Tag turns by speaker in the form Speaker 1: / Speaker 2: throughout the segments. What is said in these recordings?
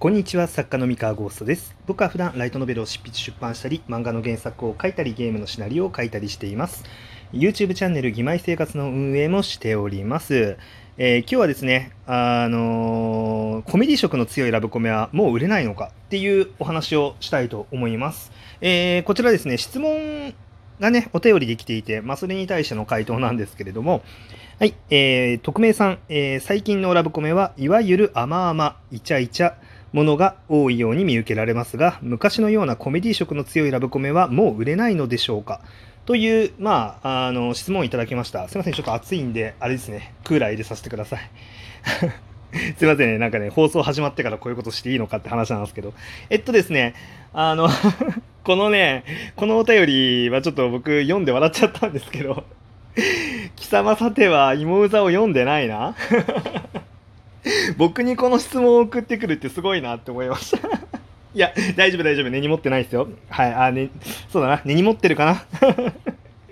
Speaker 1: こんにちは作家の三河ゴーストです。僕は普段ライトノベルを執筆出版したり漫画の原作を書いたりゲームのシナリオを書いたりしています。YouTube チャンネル「義妹生活」の運営もしております。えー、今日はですね、あのー、コメディ色の強いラブコメはもう売れないのかっていうお話をしたいと思います。えー、こちらですね、質問がね、お便りできていて、まあ、それに対しての回答なんですけれども、はい、えー、匿名さん、えー、最近のラブコメはいわゆる甘々、イチャイチャ、ものが多いように見受けられますが、昔のようなコメディ色の強いラブコメはもう売れないのでしょうか？という、まあ、あの、質問をいただきました。すいません、ちょっと暑いんで、あれですね、クーラー入れさせてください。すいませんね、なんかね、放送始まってからこういうことしていいのかって話なんですけど。えっとですね、あの このね、このお便りはちょっと僕読んで笑っちゃったんですけど、貴様さては芋うざを読んでないな？僕にこの質問を送ってくるってすごいなって思いました いや、大丈夫大丈夫。根に持ってないですよ。はい、あ、ね、そうだな。根に持ってるかな？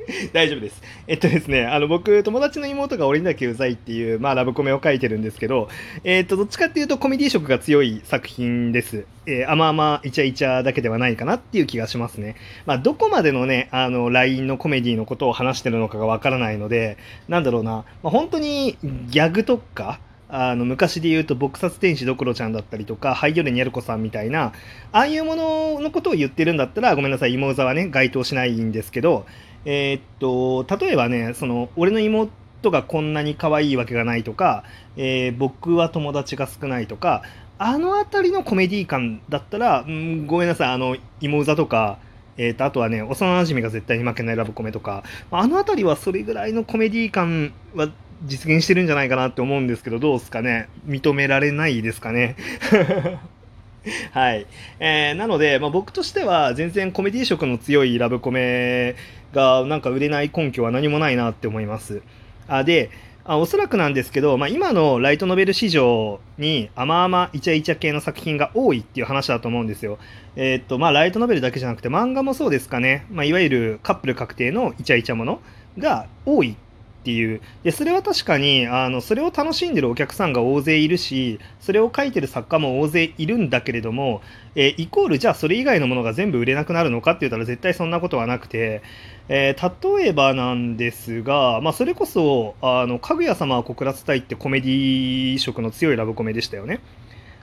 Speaker 1: 大丈夫です。えっとですね、あの、僕、友達の妹が俺にだけうざいっていう、まあ、ラブコメを書いてるんですけど、えっと、どっちかっていうとコメディ色が強い作品です。えー、あまあまあ、イチャイチャだけではないかなっていう気がしますね。まあ、どこまでのね、あの、LINE のコメディのことを話してるのかがわからないので、なんだろうな、まあ、本当にギャグとか、あの昔で言うと撲殺天使ドクロちゃんだったりとかハイヨレニャルコさんみたいなああいうもののことを言ってるんだったらごめんなさい妹座はね該当しないんですけどえー、っと例えばねその俺の妹がこんなに可愛いわけがないとか、えー、僕は友達が少ないとかあの辺りのコメディ感だったら、うん、ごめんなさいあの妹座とかえーと、あとはね、幼馴染が絶対に負けないラブコメとか、あの辺りはそれぐらいのコメディ感は実現してるんじゃないかなって思うんですけど、どうですかね？認められないですかね？はい。えー、なので、まあ、僕としては全然コメディ色の強いラブコメがなんか売れない根拠は何もないなって思います。あで、あおそらくなんですけど、まあ、今のライトノベル市場に甘々イチャイチャ系の作品が多いっていう話だと思うんですよ。えー、っと、まあ、ライトノベルだけじゃなくて漫画もそうですかね？まあ、いわゆるカップル確定のイチャイチャものが多いっていうでそれは確かにあのそれを楽しんでるお客さんが大勢いるしそれを書いてる作家も大勢いるんだけれども、えー、イコールじゃあそれ以外のものが全部売れなくなるのかって言ったら絶対そんなことはなくて、えー、例えばなんですが、まあ、それこそあのかぐや様は告らせたいってコメディ色の強いラブコメでしたよね。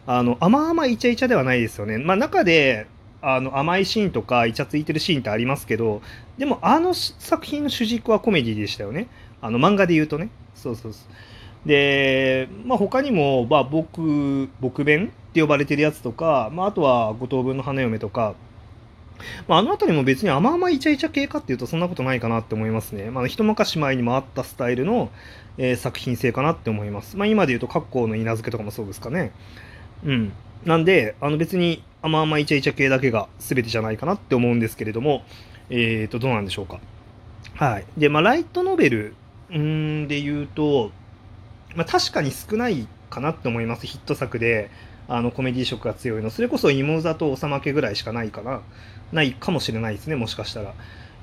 Speaker 1: あの甘々イチャイチャではないですよね。まあ、中であの甘いシーンとかイチャついてるシーンってありますけどでもあの作品の主軸はコメディでしたよね。あの漫画で言うとねそうそうそうで、まあ、他にも、まあ、僕僕弁って呼ばれてるやつとか、まあ、あとは五等分の花嫁とかまあ、あの辺りも別に甘々イチャイチャ系かっていうとそんなことないかなって思いますね。まあ、一昔前にもあったスタイルの、えー、作品性かなって思います。まあ、今で言うと、格好の稲付けとかもそうですかね。うん。なんで、あの別に甘々イチャイチャ系だけが全てじゃないかなって思うんですけれども、えっ、ー、と、どうなんでしょうか。はい。で、まあ、ライトノベルうんで言うと、まあ、確かに少ないかなって思いますヒット作で。あのコメディ色が強いの。それこそ芋座とおさまけぐらいしかないかな。ないかもしれないですねもしかしたら。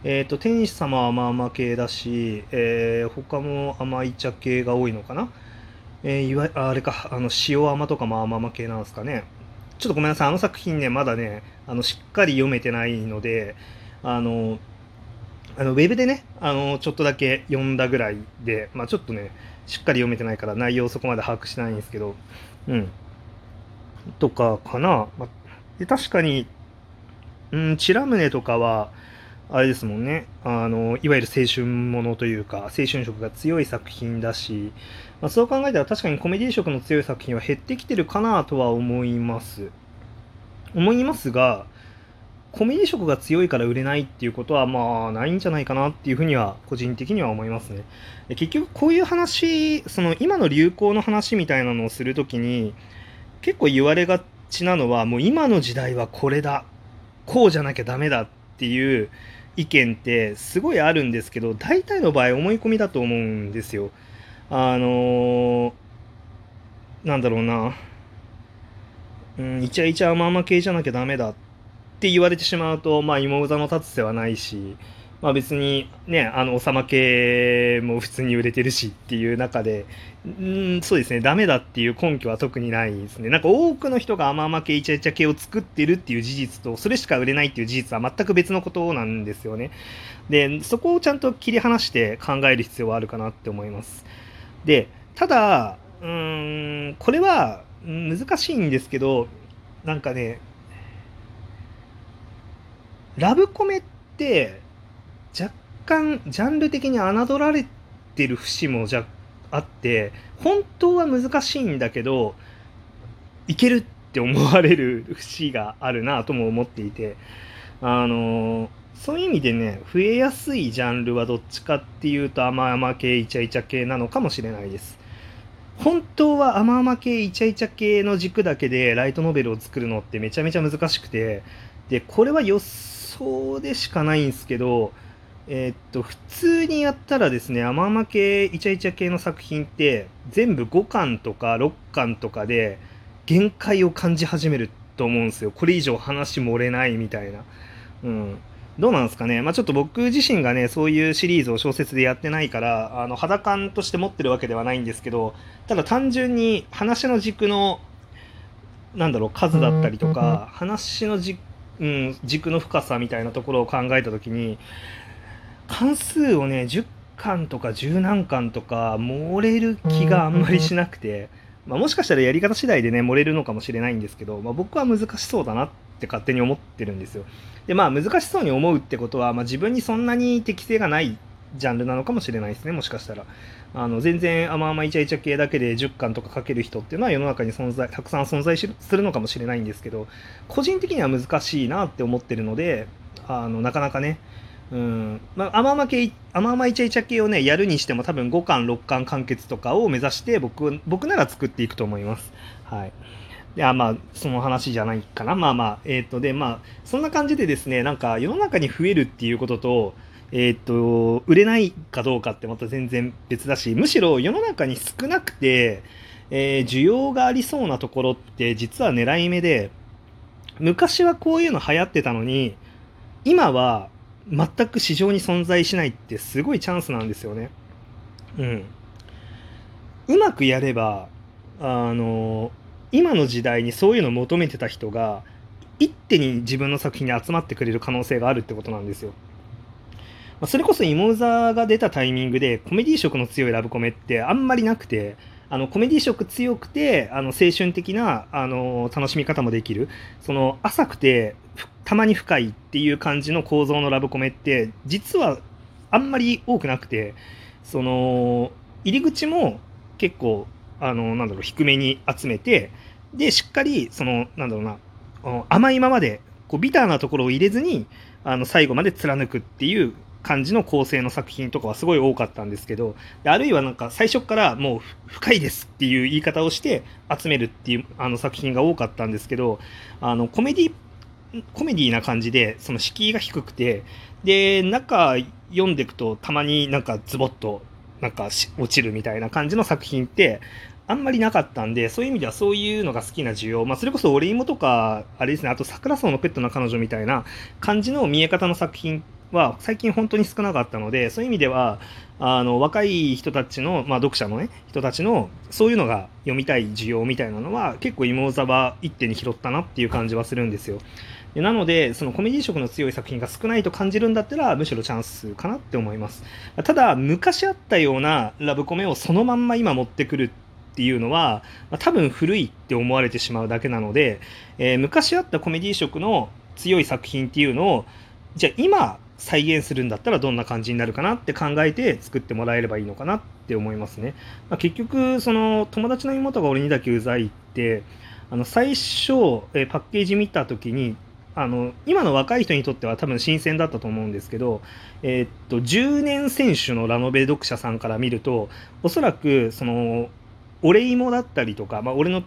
Speaker 1: えっ、ー、と天使様は甘々系だし、えー、他も甘い茶系が多いのかな。えー、いわあれか。あの塩甘とかも甘々系なんですかね。ちょっとごめんなさい。あの作品ねまだねあのしっかり読めてないのであのあのウェブでねあのちょっとだけ読んだぐらいで、まあ、ちょっとねしっかり読めてないから内容そこまで把握してないんですけどうん。とかかな、まあ、で確かにうんチラムネとかはあれですもんね。あのいわゆる青春ものというか青春色が強い作品だし、まあ、そう考えたら確かにコメディ色の強い作品は減ってきてるかなとは思います。思いますがコメディ色が強いから売れないっていうことはまあないんじゃないかなっていうふうには個人的には思いますね。結局こういう話、その今の流行の話みたいなのをするときに結構言われがちなのはもう今の時代はこれだ、こうじゃなきゃダメだっていう意見ってすごいあるんですけど大体の場合思い込みだと思うんですよ。あのー、なんだろうな、うん、イチャイチャ甘々系じゃなきゃダメだっって言われてしまうと、まあ、芋座の立つ瀬はないし、まあ、別にねあのおさま系も普通に売れてるしっていう中でうんそうですねダメだっていう根拠は特にないですね。なんか多くの人が甘々系イチャイチャ系を作ってるっていう事実とそれしか売れないっていう事実は全く別のことなんですよね。でそこをちゃんと切り離して考える必要はあるかなって思います。でただうーんこれは難しいんですけどなんかねラブコメって若干ジャンル的に侮られてる節もじゃあって本当は難しいんだけどいけるって思われる節があるなとも思っていてあのそういう意味でね増えやすいジャンルはどっちかっていうと甘々系イチャイチャ系なのかもしれないです。本当は甘々系イチャイチャ系の軸だけでライトノベルを作るのってめちゃめちゃ難しくてでこれは予想でしかないんですけどえー、っと、普通にやったらですね、甘々系、イチャイチャ系の作品って、全部5巻とか6巻とかで、限界を感じ始めると思うんですよ。これ以上話漏れないみたいな。うん。どうなんですかね。まあちょっと僕自身がね、そういうシリーズを小説でやってないから、あの、肌感として持ってるわけではないんですけど、ただ単純に話の軸の、なんだろう、数だったりとか、話の軸、うん、軸の深さみたいなところを考えた時に、関数をね10巻とか10何巻とか漏れる気があんまりしなくて、まあ、もしかしたらやり方次第でね漏れるのかもしれないんですけど、まあ、僕は難しそうだなって勝手に思ってるんですよ。でまあ難しそうに思うってことは、まあ、自分にそんなに適性がないジャンルなのかもしれないですねもしかしたらあの全然甘々イチャイチャ系だけで10巻とか書ける人っていうのは世の中に存在たくさん存在するのかもしれないんですけど個人的には難しいなって思ってるのであのなかなかねうん。まあ、甘々系、甘々イチャイチャ系をね、やるにしても多分5巻、6巻完結とかを目指して僕、僕なら作っていくと思います。はい。いや、まあ、その話じゃないかな。まあまあ、えっ、ー、と、で、まあ、そんな感じでですね、なんか世の中に増えるっていうことと、えっ、と、売れないかどうかってまた全然別だし、むしろ世の中に少なくて、えー、需要がありそうなところって実は狙い目で、昔はこういうの流行ってたのに、今は全く市場に存在しないってすごいチャンスなんですよね。うん。うまくやれば、あの、今の時代にそういうのを求めてた人が、一手に自分の作品に集まってくれる可能性があるってことなんですよ。まあそれこそ芋座が出たタイミングでコメディ色の強いラブコメってあんまりなくて、あのコメディ色強くてあの青春的なあの楽しみ方もできる。その浅くてたまに深いっていう感じの構造のラブコメって実はあんまり多くなくてその入り口も結構あのなんだろう低めに集めてでしっかりそのなんだろうな甘いままでこうビターなところを入れずにあの最後まで貫くっていう感じの構成の作品とかはすごい多かったんですけどあるいはなんか最初からもう深いですっていう言い方をして集めるっていうあの作品が多かったんですけどあのコメディコメディな感じでその敷居が低くてで中読んでいくとたまになんかズボッとなんか落ちるみたいな感じの作品ってあんまりなかったんで、そういう意味ではそういうのが好きな需要、まあ、それこそ俺芋とか、あれですね、あと桜草のペットの彼女みたいな感じの見え方の作品は最近本当に少なかったのでそういう意味ではあの若い人たちの、まあ、読者のね人たちのそういうのが読みたい需要みたいなのは結構芋座は一手に拾ったなっていう感じはするんですよ。でなのでそのコメディ色の強い作品が少ないと感じるんだったらむしろチャンスかなって思います。ただ昔あったようなラブコメをそのまんま今持ってくるっていうのは、まあ、多分古いって思われてしまうだけなので、えー、昔あったコメディ色の強い作品っていうのをじゃあ今再現するんだったらどんな感じになるかなって考えて作ってもらえればいいのかなって思いますね。まあ、結局、その友達の妹が俺にだけうざいって、あの最初、えパッケージ見た時に、あの今の若い人にとっては多分新鮮だったと思うんですけど、えー、っと10年選手のラノベ読者さんから見るとおそらくその俺芋だったりとか、まあ、俺の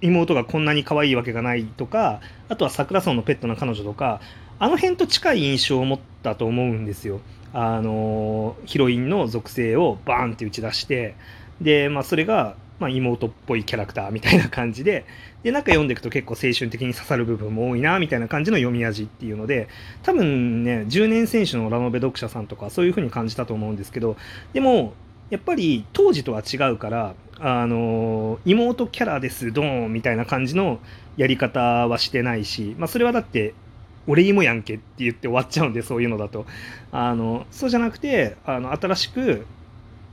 Speaker 1: 妹がこんなに可愛いわけがないとかあとは桜荘のペットの彼女とかあの辺と近い印象を持ったと思うんですよ。あのヒロインの属性をバーンって打ち出してで、まあ、それがまあ、妹っぽいキャラクターみたいな感じで、で、中読んでいくと結構青春的に刺さる部分も多いな、みたいな感じの読み味っていうので、多分ね、10年選手のラノベ読者さんとかそういう風に感じたと思うんですけど、でも、やっぱり当時とは違うから、あの、妹キャラです、ドーンみたいな感じのやり方はしてないし、まあ、それはだって、俺芋やんけって言って終わっちゃうんで、そういうのだと。あの、そうじゃなくて、あの、新しく、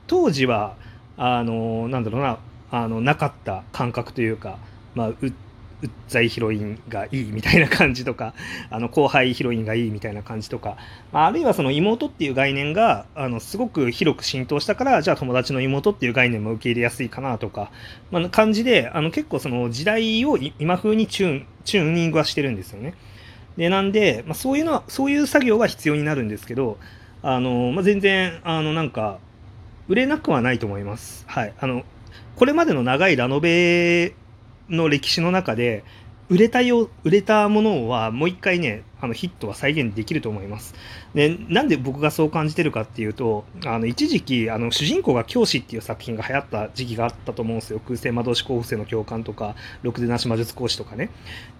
Speaker 1: 当時は、あの、なんだろうな、あのなかった感覚というか、まあ、ううっざいヒロインがいいみたいな感じとかあの後輩ヒロインがいいみたいな感じとか、まあ、あるいはその妹っていう概念があのすごく広く浸透したからじゃあ友達の妹っていう概念も受け入れやすいかなとか、まあ、感じであの結構その時代を今風にチューンチューニングはしてるんですよね。でなんで、まあ、そういうのはそういう作業が必要になるんですけどあの、まあ、全然あのなんか売れなくはないと思います。はい、あのこれまでの長いラノベの歴史の中で、売れたよ、売れたものはもう一回ね、あのヒットは再現できると思います。で、なんで僕がそう感じてるかっていうと、あの、一時期、あの、主人公が教師っていう作品が流行った時期があったと思うんですよ。空性魔導士候補生の教官とか、ろくでなし魔術講師とかね。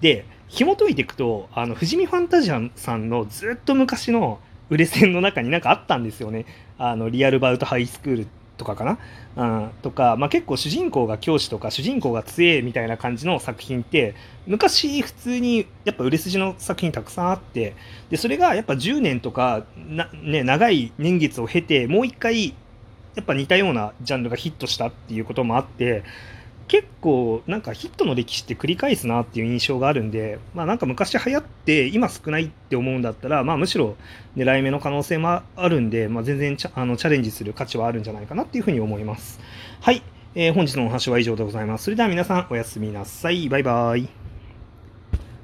Speaker 1: で、紐解いていくと、あの、富士見ファンタジアンさんのずっと昔の売れ線の中になんかあったんですよね。あの、リアルバウトハイスクールとかかな、うん、とか、まあ、結構主人公が教師とか主人公が強えみたいな感じの作品って昔普通にやっぱ売れ筋の作品たくさんあってでそれがやっぱ10年とかな、ね、長い年月を経てもう一回やっぱ似たようなジャンルがヒットしたっていうこともあって結構なんかヒットの歴史って繰り返すなっていう印象があるんで、まあなんか昔流行って今少ないって思うんだったら、まあむしろ狙い目の可能性もあるんで、まあ全然チャあのチャレンジする価値はあるんじゃないかなっていうふうに思います。はい。えー、本日のお話は以上でございます。それでは皆さんおやすみなさい。バイバイ。